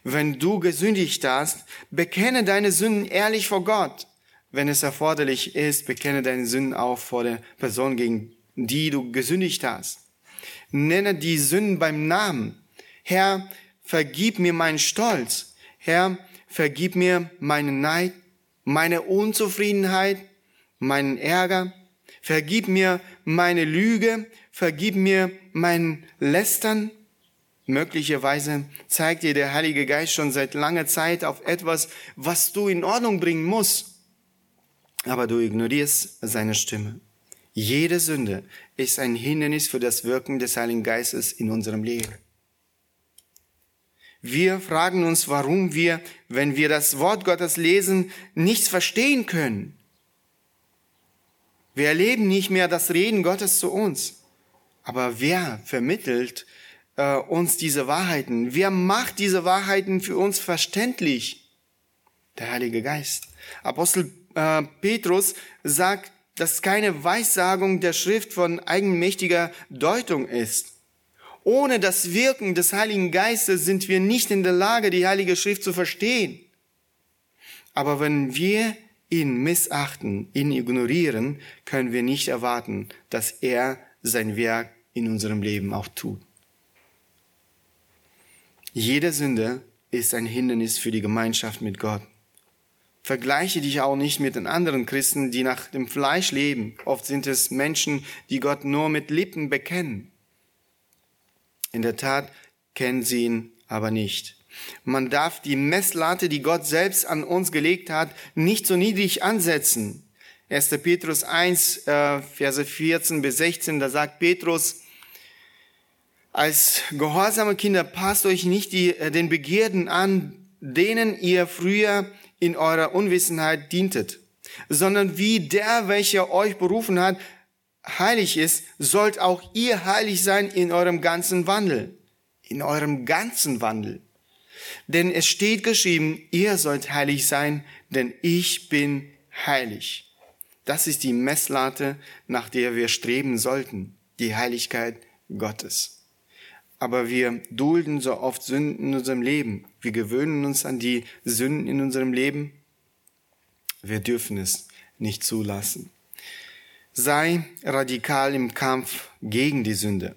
Wenn du gesündigt hast, bekenne deine Sünden ehrlich vor Gott. Wenn es erforderlich ist, bekenne deine Sünden auch vor der Person, gegen die du gesündigt hast. Nenne die Sünden beim Namen. Herr, vergib mir meinen Stolz. Herr, vergib mir meinen Neid, meine Unzufriedenheit, meinen Ärger. Vergib mir meine Lüge. Vergib mir mein Lästern. Möglicherweise zeigt dir der Heilige Geist schon seit langer Zeit auf etwas, was du in Ordnung bringen musst. Aber du ignorierst seine Stimme. Jede Sünde ist ein Hindernis für das Wirken des Heiligen Geistes in unserem Leben. Wir fragen uns, warum wir, wenn wir das Wort Gottes lesen, nichts verstehen können. Wir erleben nicht mehr das Reden Gottes zu uns. Aber wer vermittelt äh, uns diese Wahrheiten? Wer macht diese Wahrheiten für uns verständlich? Der Heilige Geist. Apostel äh, Petrus sagt, dass keine Weissagung der Schrift von eigenmächtiger Deutung ist. Ohne das Wirken des Heiligen Geistes sind wir nicht in der Lage, die Heilige Schrift zu verstehen. Aber wenn wir ihn missachten, ihn ignorieren, können wir nicht erwarten, dass er sein Werk in unserem Leben auch tut. Jede Sünde ist ein Hindernis für die Gemeinschaft mit Gott. Vergleiche dich auch nicht mit den anderen Christen, die nach dem Fleisch leben. Oft sind es Menschen, die Gott nur mit Lippen bekennen. In der Tat kennen sie ihn aber nicht. Man darf die Messlatte, die Gott selbst an uns gelegt hat, nicht so niedrig ansetzen. 1. Petrus 1, äh, Verse 14 bis 16, da sagt Petrus, als gehorsame Kinder passt euch nicht die, äh, den Begierden an, denen ihr früher in eurer Unwissenheit dientet, sondern wie der, welcher euch berufen hat, heilig ist, sollt auch ihr heilig sein in eurem ganzen Wandel. In eurem ganzen Wandel. Denn es steht geschrieben, ihr sollt heilig sein, denn ich bin heilig. Das ist die Messlatte, nach der wir streben sollten, die Heiligkeit Gottes. Aber wir dulden so oft Sünden in unserem Leben. Wir gewöhnen uns an die Sünden in unserem Leben. Wir dürfen es nicht zulassen. Sei radikal im Kampf gegen die Sünde.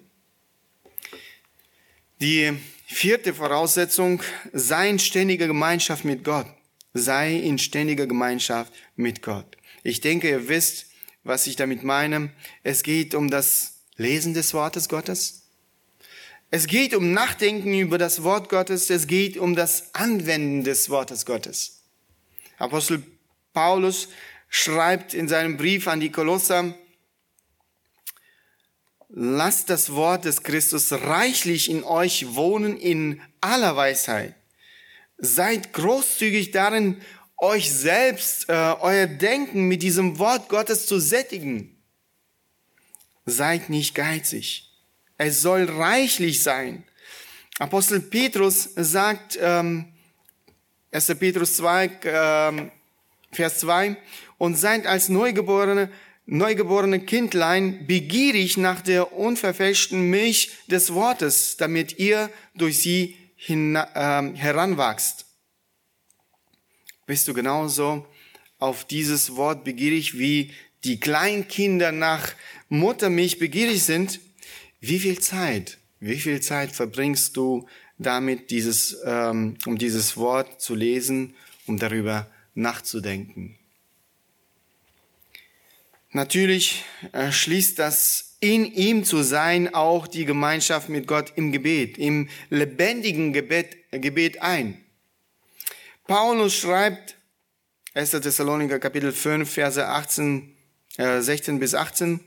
Die vierte Voraussetzung, sei in ständiger Gemeinschaft mit Gott. Sei in ständiger Gemeinschaft mit Gott. Ich denke, ihr wisst, was ich damit meine. Es geht um das Lesen des Wortes Gottes. Es geht um Nachdenken über das Wort Gottes. Es geht um das Anwenden des Wortes Gottes. Apostel Paulus schreibt in seinem Brief an die Kolosser, lasst das Wort des Christus reichlich in euch wohnen in aller Weisheit. Seid großzügig darin, euch selbst, äh, euer Denken mit diesem Wort Gottes zu sättigen. Seid nicht geizig. Es soll reichlich sein. Apostel Petrus sagt, ähm, 1. Petrus 2, ähm, Vers 2, und seid als Neugeborene, neugeborene Kindlein begierig nach der unverfälschten Milch des Wortes, damit ihr durch sie hin, äh, heranwachst bist du genauso auf dieses Wort begierig, wie die Kleinkinder nach Muttermilch begierig sind. Wie viel Zeit, wie viel Zeit verbringst du damit, dieses, ähm, um dieses Wort zu lesen, um darüber nachzudenken? Natürlich äh, schließt das in ihm zu sein auch die Gemeinschaft mit Gott im Gebet, im lebendigen Gebet, Gebet ein. Paulus schreibt, 1. Thessaloniker Kapitel 5, Verse 18, äh, 16 bis 18,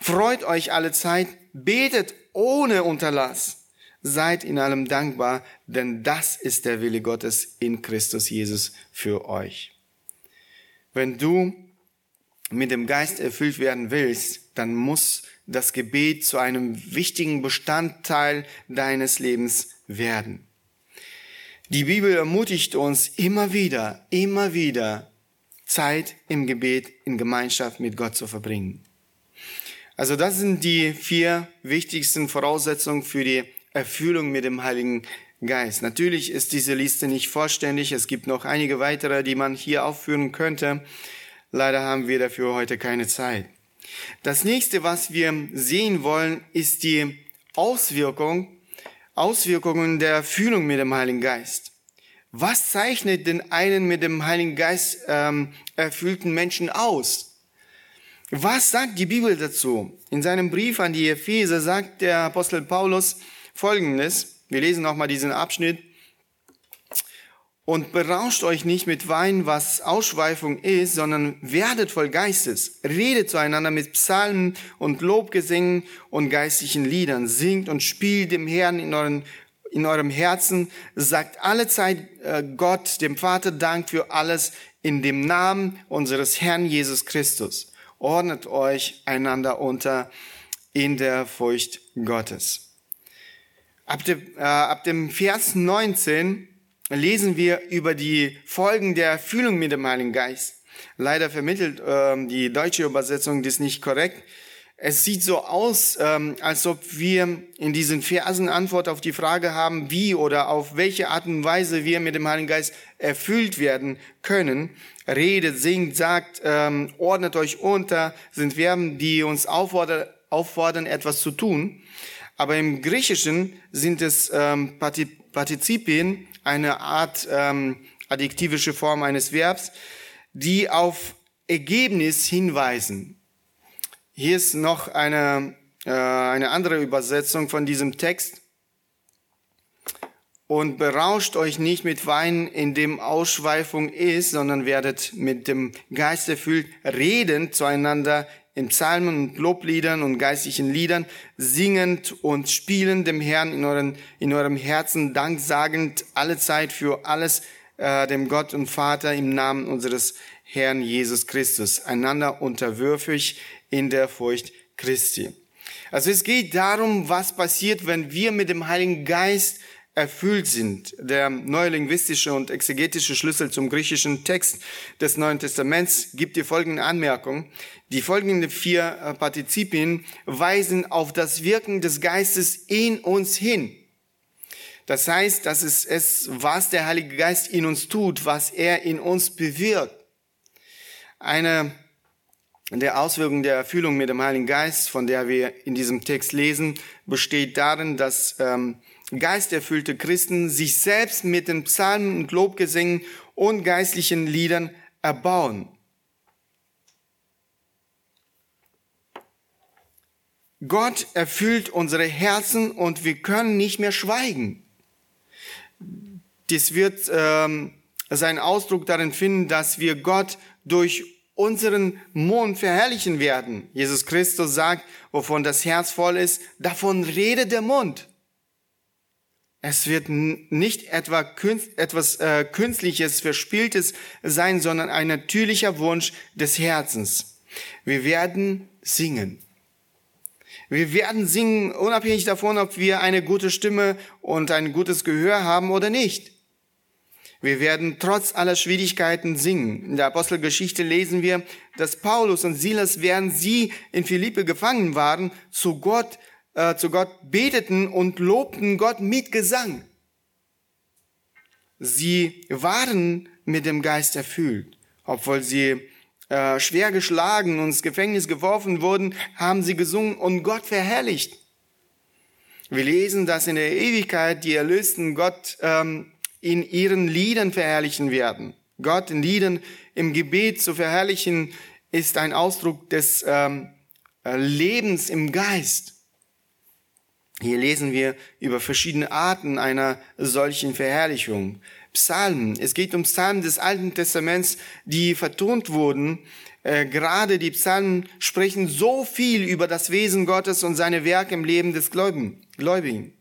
Freut euch alle Zeit, betet ohne Unterlass, seid in allem dankbar, denn das ist der Wille Gottes in Christus Jesus für euch. Wenn du mit dem Geist erfüllt werden willst, dann muss das Gebet zu einem wichtigen Bestandteil deines Lebens werden. Die Bibel ermutigt uns immer wieder, immer wieder, Zeit im Gebet in Gemeinschaft mit Gott zu verbringen. Also das sind die vier wichtigsten Voraussetzungen für die Erfüllung mit dem Heiligen Geist. Natürlich ist diese Liste nicht vollständig. Es gibt noch einige weitere, die man hier aufführen könnte. Leider haben wir dafür heute keine Zeit. Das nächste, was wir sehen wollen, ist die Auswirkung, Auswirkungen der Fühlung mit dem Heiligen Geist. Was zeichnet den einen mit dem Heiligen Geist ähm, erfüllten Menschen aus? Was sagt die Bibel dazu? In seinem Brief an die Epheser sagt der Apostel Paulus Folgendes. Wir lesen nochmal diesen Abschnitt. Und berauscht euch nicht mit Wein, was Ausschweifung ist, sondern werdet voll Geistes. Redet zueinander mit Psalmen und Lobgesängen und geistlichen Liedern. Singt und spielt dem Herrn in, euren, in eurem Herzen. Sagt alle Zeit äh, Gott, dem Vater, Dank für alles in dem Namen unseres Herrn Jesus Christus. Ordnet euch einander unter in der Furcht Gottes. Ab dem, äh, ab dem Vers 19 lesen wir über die Folgen der Fühlung mit dem Heiligen Geist. Leider vermittelt ähm, die deutsche Übersetzung das nicht korrekt. Es sieht so aus, ähm, als ob wir in diesen Versen Antwort auf die Frage haben, wie oder auf welche Art und Weise wir mit dem Heiligen Geist erfüllt werden können. Redet, singt, sagt, ähm, ordnet euch unter, sind Verben, die uns auffordern, auffordern, etwas zu tun. Aber im Griechischen sind es ähm, Partizipien, eine Art ähm, adjektivische Form eines Verbs, die auf Ergebnis hinweisen. Hier ist noch eine, äh, eine andere Übersetzung von diesem Text. Und berauscht euch nicht mit Wein, in dem Ausschweifung ist, sondern werdet mit dem Geist erfüllt, redend zueinander in Psalmen und Lobliedern und geistlichen Liedern, singend und spielend dem Herrn in, euren, in eurem Herzen, danksagend alle Zeit für alles äh, dem Gott und Vater im Namen unseres Herrn Jesus Christus, einander unterwürfig in der Furcht Christi. Also es geht darum, was passiert, wenn wir mit dem Heiligen Geist erfüllt sind. Der neue linguistische und exegetische Schlüssel zum griechischen Text des Neuen Testaments gibt die folgende Anmerkung. Die folgenden vier äh, Partizipien weisen auf das Wirken des Geistes in uns hin. Das heißt, das ist es, was der Heilige Geist in uns tut, was er in uns bewirkt. Eine der Auswirkungen der Erfüllung mit dem Heiligen Geist, von der wir in diesem Text lesen, besteht darin, dass ähm, geisterfüllte Christen sich selbst mit den Psalmen und Lobgesängen und geistlichen Liedern erbauen. Gott erfüllt unsere Herzen und wir können nicht mehr schweigen. Dies wird ähm, seinen Ausdruck darin finden, dass wir Gott durch unseren Mund verherrlichen werden. Jesus Christus sagt, wovon das Herz voll ist, davon redet der Mund. Es wird nicht etwa etwas äh, Künstliches, Verspieltes sein, sondern ein natürlicher Wunsch des Herzens. Wir werden singen. Wir werden singen, unabhängig davon, ob wir eine gute Stimme und ein gutes Gehör haben oder nicht. Wir werden trotz aller Schwierigkeiten singen. In der Apostelgeschichte lesen wir, dass Paulus und Silas, während sie in Philippe gefangen waren, zu Gott äh, zu Gott beteten und lobten Gott mit Gesang. Sie waren mit dem Geist erfüllt. Obwohl sie äh, schwer geschlagen und ins Gefängnis geworfen wurden, haben sie gesungen und Gott verherrlicht. Wir lesen, dass in der Ewigkeit die Erlösten Gott ähm, in ihren Liedern verherrlichen werden. Gott in Liedern im Gebet zu verherrlichen, ist ein Ausdruck des ähm, äh, Lebens im Geist. Hier lesen wir über verschiedene Arten einer solchen Verherrlichung. Psalmen. Es geht um Psalmen des Alten Testaments, die vertont wurden. Äh, gerade die Psalmen sprechen so viel über das Wesen Gottes und seine Werke im Leben des Gläubigen.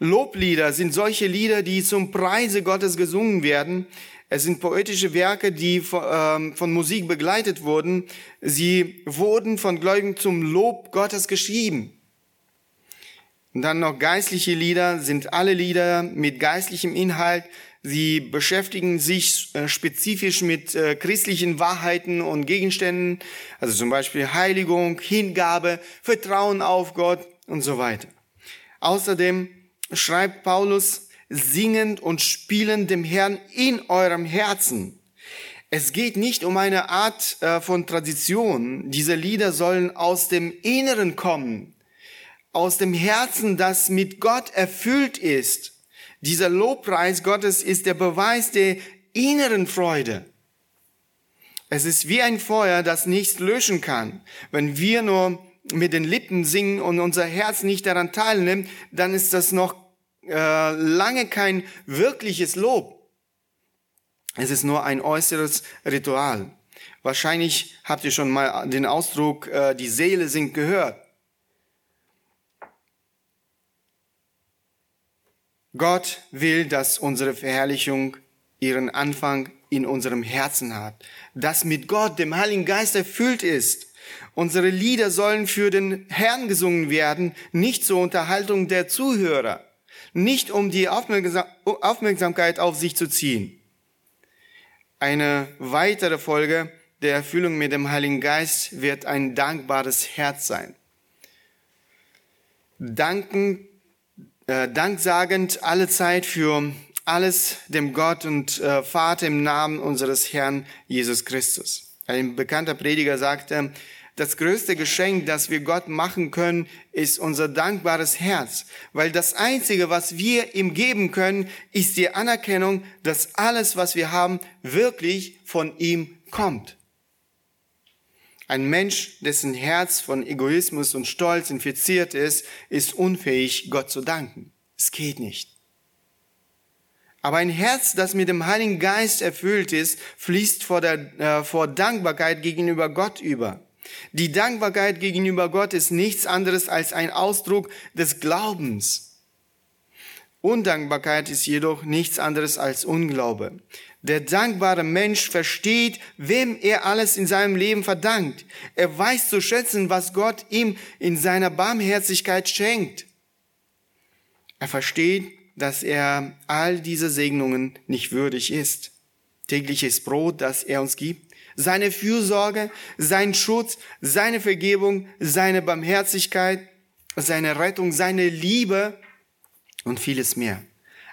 Loblieder sind solche Lieder, die zum Preise Gottes gesungen werden. Es sind poetische Werke, die ähm, von Musik begleitet wurden. Sie wurden von Gläubigen zum Lob Gottes geschrieben. Und dann noch geistliche Lieder, sind alle Lieder mit geistlichem Inhalt. Sie beschäftigen sich äh, spezifisch mit äh, christlichen Wahrheiten und Gegenständen, also zum Beispiel Heiligung, Hingabe, Vertrauen auf Gott und so weiter. Außerdem schreibt Paulus, singend und spielend dem Herrn in eurem Herzen. Es geht nicht um eine Art äh, von Tradition. Diese Lieder sollen aus dem Inneren kommen, aus dem Herzen, das mit Gott erfüllt ist. Dieser Lobpreis Gottes ist der Beweis der inneren Freude. Es ist wie ein Feuer, das nichts löschen kann. Wenn wir nur mit den Lippen singen und unser Herz nicht daran teilnimmt, dann ist das noch äh, lange kein wirkliches Lob. Es ist nur ein äußeres Ritual. Wahrscheinlich habt ihr schon mal den Ausdruck, äh, die Seele singt gehört. Gott will, dass unsere Verherrlichung ihren Anfang in unserem Herzen hat, das mit Gott, dem Heiligen Geist erfüllt ist. Unsere Lieder sollen für den Herrn gesungen werden, nicht zur Unterhaltung der Zuhörer, nicht um die Aufmerksamkeit auf sich zu ziehen. Eine weitere Folge der Erfüllung mit dem Heiligen Geist wird ein dankbares Herz sein. Danken äh, danksagend alle Zeit für alles dem Gott und äh, Vater im Namen unseres Herrn Jesus Christus. Ein bekannter Prediger sagte, das größte Geschenk, das wir Gott machen können, ist unser dankbares Herz, weil das Einzige, was wir ihm geben können, ist die Anerkennung, dass alles, was wir haben, wirklich von ihm kommt. Ein Mensch, dessen Herz von Egoismus und Stolz infiziert ist, ist unfähig, Gott zu danken. Es geht nicht. Aber ein Herz, das mit dem Heiligen Geist erfüllt ist, fließt vor, der, äh, vor Dankbarkeit gegenüber Gott über. Die Dankbarkeit gegenüber Gott ist nichts anderes als ein Ausdruck des Glaubens. Undankbarkeit ist jedoch nichts anderes als Unglaube. Der dankbare Mensch versteht, wem er alles in seinem Leben verdankt. Er weiß zu schätzen, was Gott ihm in seiner Barmherzigkeit schenkt. Er versteht, dass er all diese Segnungen nicht würdig ist. Tägliches Brot, das er uns gibt, seine Fürsorge, sein Schutz, seine Vergebung, seine Barmherzigkeit, seine Rettung, seine Liebe und vieles mehr.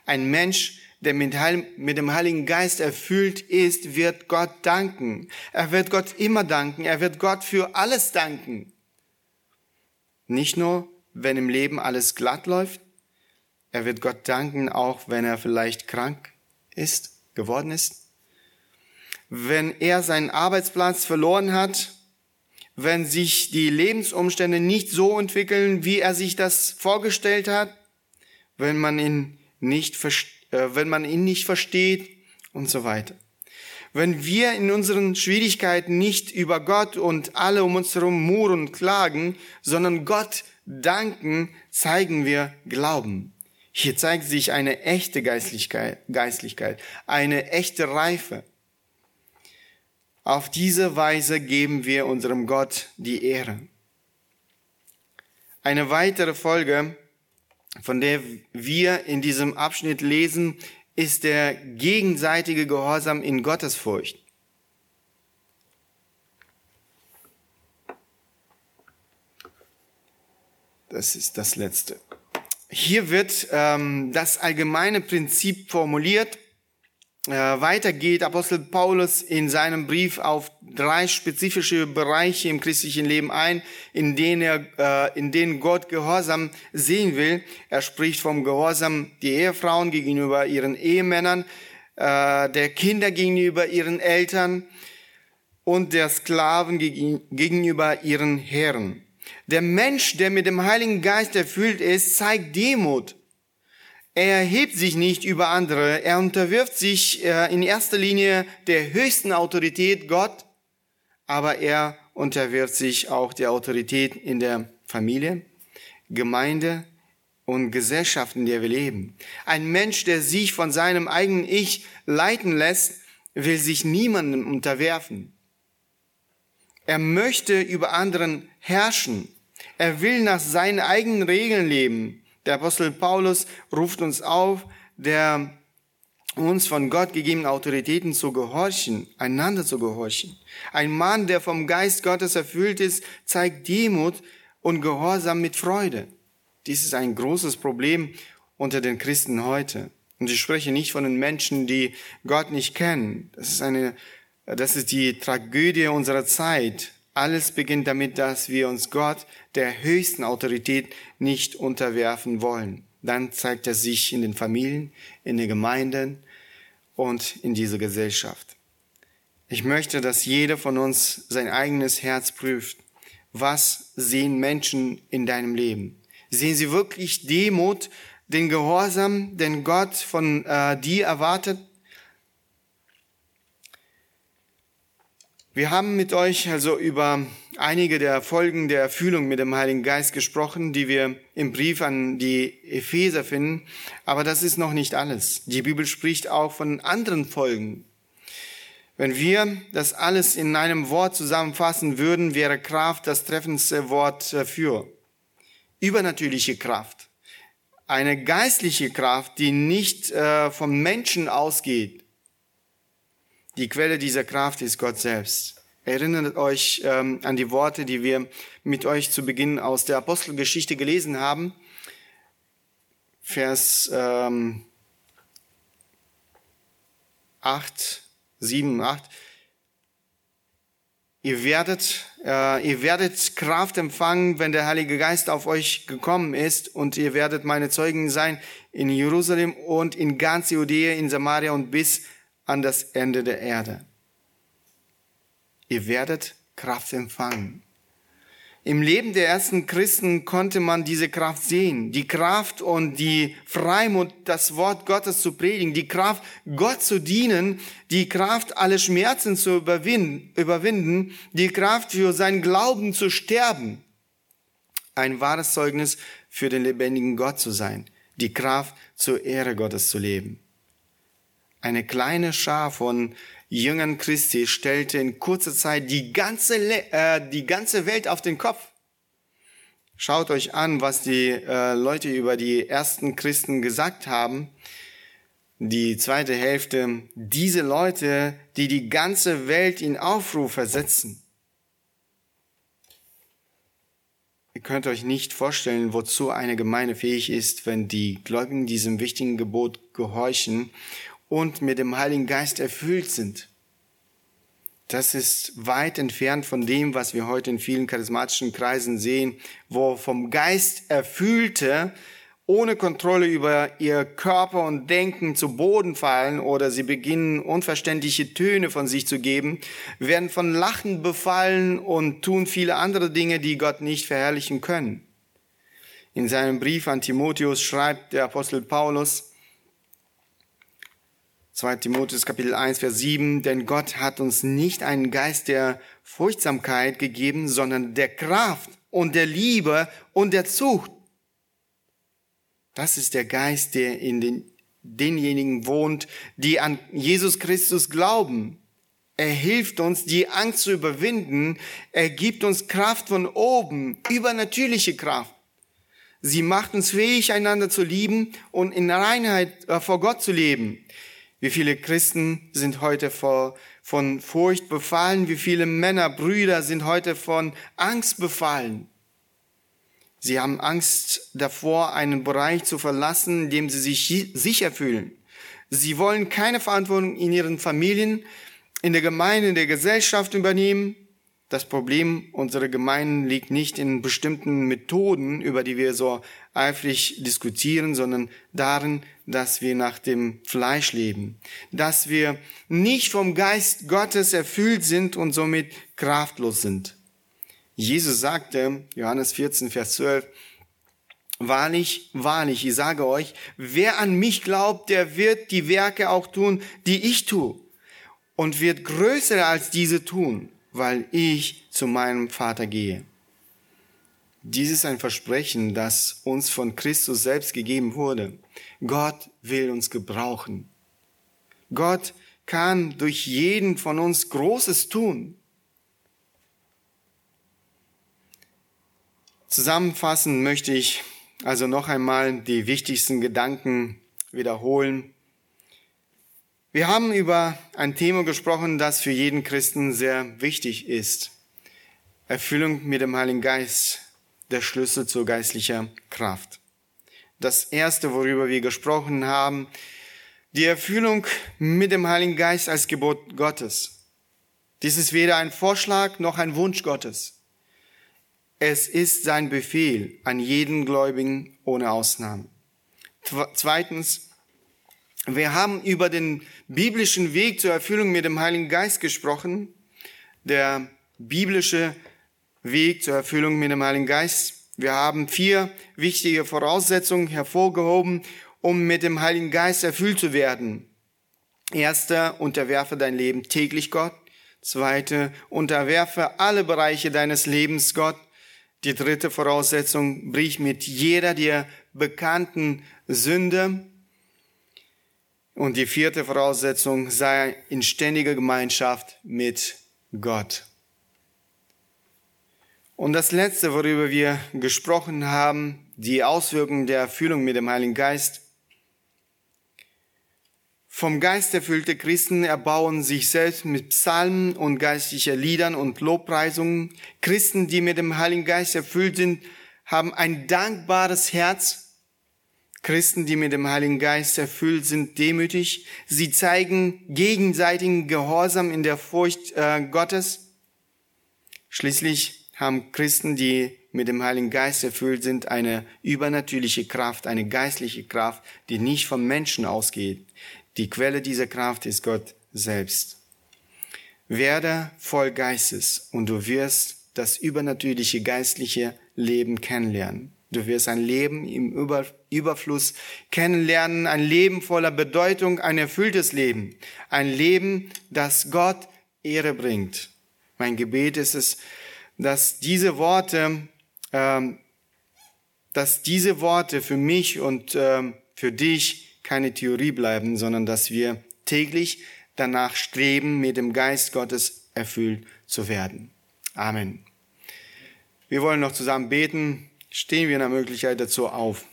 Ein Mensch, der mit, dem Heiligen Geist erfüllt ist, wird Gott danken. Er wird Gott immer danken. Er wird Gott für alles danken. Nicht nur, wenn im Leben alles glatt läuft. Er wird Gott danken, auch wenn er vielleicht krank ist, geworden ist. Wenn er seinen Arbeitsplatz verloren hat, wenn sich die Lebensumstände nicht so entwickeln, wie er sich das vorgestellt hat, wenn man ihn nicht versteht, äh, wenn man ihn nicht versteht und so weiter. Wenn wir in unseren Schwierigkeiten nicht über Gott und alle um uns herum murren und klagen, sondern Gott danken, zeigen wir Glauben. Hier zeigt sich eine echte Geistlichkeit, Geistlichkeit, eine echte Reife. Auf diese Weise geben wir unserem Gott die Ehre. Eine weitere Folge von der wir in diesem Abschnitt lesen, ist der gegenseitige Gehorsam in Gottesfurcht. Das ist das Letzte. Hier wird ähm, das allgemeine Prinzip formuliert, äh, weiter geht Apostel Paulus in seinem Brief auf drei spezifische Bereiche im christlichen Leben ein, in denen er, äh, in denen Gott Gehorsam sehen will. Er spricht vom Gehorsam der Ehefrauen gegenüber ihren Ehemännern, äh, der Kinder gegenüber ihren Eltern und der Sklaven gegenüber ihren Herren. Der Mensch, der mit dem Heiligen Geist erfüllt ist, zeigt Demut er erhebt sich nicht über andere. Er unterwirft sich äh, in erster Linie der höchsten Autorität Gott, aber er unterwirft sich auch der Autorität in der Familie, Gemeinde und Gesellschaft, in der wir leben. Ein Mensch, der sich von seinem eigenen Ich leiten lässt, will sich niemandem unterwerfen. Er möchte über anderen herrschen. Er will nach seinen eigenen Regeln leben. Der Apostel Paulus ruft uns auf, der uns von Gott gegebenen Autoritäten zu gehorchen, einander zu gehorchen. Ein Mann, der vom Geist Gottes erfüllt ist, zeigt Demut und Gehorsam mit Freude. Dies ist ein großes Problem unter den Christen heute. Und ich spreche nicht von den Menschen, die Gott nicht kennen. Das ist eine, das ist die Tragödie unserer Zeit. Alles beginnt damit, dass wir uns Gott, der höchsten Autorität, nicht unterwerfen wollen. Dann zeigt er sich in den Familien, in den Gemeinden und in dieser Gesellschaft. Ich möchte, dass jeder von uns sein eigenes Herz prüft. Was sehen Menschen in deinem Leben? Sehen sie wirklich Demut, den Gehorsam, den Gott von äh, dir erwartet? Wir haben mit euch also über einige der Folgen der Erfüllung mit dem Heiligen Geist gesprochen, die wir im Brief an die Epheser finden. Aber das ist noch nicht alles. Die Bibel spricht auch von anderen Folgen. Wenn wir das alles in einem Wort zusammenfassen würden, wäre Kraft das treffendste Wort dafür. Übernatürliche Kraft. Eine geistliche Kraft, die nicht äh, vom Menschen ausgeht, die Quelle dieser Kraft ist Gott selbst. Erinnert euch ähm, an die Worte, die wir mit euch zu Beginn aus der Apostelgeschichte gelesen haben. Vers ähm, 8, 7, 8. Ihr werdet, äh, ihr werdet Kraft empfangen, wenn der Heilige Geist auf euch gekommen ist und ihr werdet meine Zeugen sein in Jerusalem und in ganz Judäa, in Samaria und bis an das Ende der Erde. Ihr werdet Kraft empfangen. Im Leben der ersten Christen konnte man diese Kraft sehen. Die Kraft und die Freimut, das Wort Gottes zu predigen, die Kraft, Gott zu dienen, die Kraft, alle Schmerzen zu überwinden, die Kraft für sein Glauben zu sterben. Ein wahres Zeugnis für den lebendigen Gott zu sein. Die Kraft, zur Ehre Gottes zu leben. Eine kleine Schar von Jüngern Christi stellte in kurzer Zeit die ganze, äh, die ganze Welt auf den Kopf. Schaut euch an, was die äh, Leute über die ersten Christen gesagt haben. Die zweite Hälfte, diese Leute, die die ganze Welt in Aufruhr versetzen. Ihr könnt euch nicht vorstellen, wozu eine Gemeinde fähig ist, wenn die Gläubigen diesem wichtigen Gebot gehorchen und mit dem Heiligen Geist erfüllt sind. Das ist weit entfernt von dem, was wir heute in vielen charismatischen Kreisen sehen, wo vom Geist erfüllte ohne Kontrolle über ihr Körper und Denken zu Boden fallen oder sie beginnen unverständliche Töne von sich zu geben, werden von Lachen befallen und tun viele andere Dinge, die Gott nicht verherrlichen können. In seinem Brief an Timotheus schreibt der Apostel Paulus, 2 Timotheus Kapitel 1, Vers 7, denn Gott hat uns nicht einen Geist der Furchtsamkeit gegeben, sondern der Kraft und der Liebe und der Zucht. Das ist der Geist, der in den, denjenigen wohnt, die an Jesus Christus glauben. Er hilft uns, die Angst zu überwinden. Er gibt uns Kraft von oben, übernatürliche Kraft. Sie macht uns fähig, einander zu lieben und in Reinheit äh, vor Gott zu leben. Wie viele Christen sind heute vor, von Furcht befallen? Wie viele Männer, Brüder sind heute von Angst befallen? Sie haben Angst davor, einen Bereich zu verlassen, in dem sie sich sicher fühlen. Sie wollen keine Verantwortung in ihren Familien, in der Gemeinde, in der Gesellschaft übernehmen. Das Problem unserer Gemeinden liegt nicht in bestimmten Methoden, über die wir so eifrig diskutieren, sondern darin, dass wir nach dem Fleisch leben, dass wir nicht vom Geist Gottes erfüllt sind und somit kraftlos sind. Jesus sagte, Johannes 14, Vers 12, Wahrlich, wahrlich, ich sage euch, wer an mich glaubt, der wird die Werke auch tun, die ich tue, und wird größere als diese tun, weil ich zu meinem Vater gehe. Dies ist ein Versprechen, das uns von Christus selbst gegeben wurde. Gott will uns gebrauchen. Gott kann durch jeden von uns Großes tun. Zusammenfassend möchte ich also noch einmal die wichtigsten Gedanken wiederholen. Wir haben über ein Thema gesprochen, das für jeden Christen sehr wichtig ist. Erfüllung mit dem Heiligen Geist, der Schlüssel zur geistlicher Kraft. Das erste, worüber wir gesprochen haben, die Erfüllung mit dem Heiligen Geist als Gebot Gottes. Dies ist weder ein Vorschlag noch ein Wunsch Gottes. Es ist sein Befehl an jeden Gläubigen ohne Ausnahme. Zweitens, wir haben über den biblischen Weg zur Erfüllung mit dem Heiligen Geist gesprochen. Der biblische Weg zur Erfüllung mit dem Heiligen Geist. Wir haben vier wichtige Voraussetzungen hervorgehoben, um mit dem Heiligen Geist erfüllt zu werden. Erster, unterwerfe dein Leben täglich Gott. Zweite, unterwerfe alle Bereiche deines Lebens Gott. Die dritte Voraussetzung, brich mit jeder dir bekannten Sünde. Und die vierte Voraussetzung, sei in ständiger Gemeinschaft mit Gott. Und das Letzte, worüber wir gesprochen haben, die Auswirkungen der Erfüllung mit dem Heiligen Geist. Vom Geist erfüllte Christen erbauen sich selbst mit Psalmen und geistlicher Liedern und Lobpreisungen. Christen, die mit dem Heiligen Geist erfüllt sind, haben ein dankbares Herz. Christen, die mit dem Heiligen Geist erfüllt sind, demütig. Sie zeigen gegenseitigen Gehorsam in der Furcht äh, Gottes. Schließlich haben Christen, die mit dem Heiligen Geist erfüllt sind, eine übernatürliche Kraft, eine geistliche Kraft, die nicht vom Menschen ausgeht. Die Quelle dieser Kraft ist Gott selbst. Werde voll Geistes und du wirst das übernatürliche geistliche Leben kennenlernen. Du wirst ein Leben im Über Überfluss kennenlernen, ein Leben voller Bedeutung, ein erfülltes Leben, ein Leben, das Gott Ehre bringt. Mein Gebet ist es, dass diese Worte, ähm, dass diese Worte für mich und ähm, für dich keine Theorie bleiben, sondern dass wir täglich danach streben, mit dem Geist Gottes erfüllt zu werden. Amen. Wir wollen noch zusammen beten. Stehen wir in der Möglichkeit dazu auf.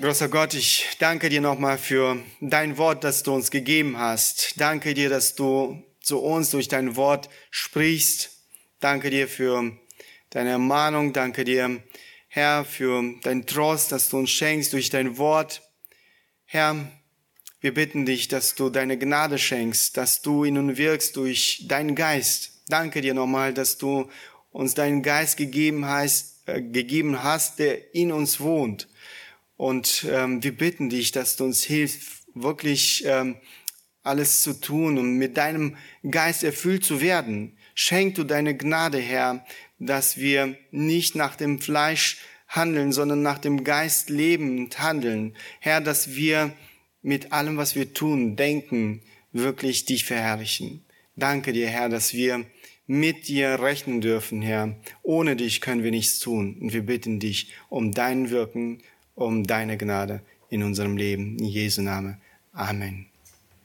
Großer Gott, ich danke dir nochmal für dein Wort, das du uns gegeben hast. Danke dir, dass du zu uns durch dein Wort sprichst. Danke dir für deine Ermahnung. Danke dir, Herr, für dein Trost, dass du uns schenkst durch dein Wort. Herr, wir bitten dich, dass du deine Gnade schenkst, dass du in uns wirkst durch deinen Geist. Danke dir nochmal, dass du uns deinen Geist gegeben hast, äh, gegeben hast, der in uns wohnt. Und ähm, wir bitten dich, dass du uns hilfst, wirklich ähm, alles zu tun und mit deinem Geist erfüllt zu werden. Schenk du deine Gnade, Herr, dass wir nicht nach dem Fleisch handeln, sondern nach dem Geist leben und handeln. Herr, dass wir mit allem, was wir tun, denken, wirklich dich verherrlichen. Danke dir, Herr, dass wir mit dir rechnen dürfen, Herr. Ohne dich können wir nichts tun. Und wir bitten dich um dein Wirken, um deine Gnade in unserem Leben. In Jesu Name. Amen.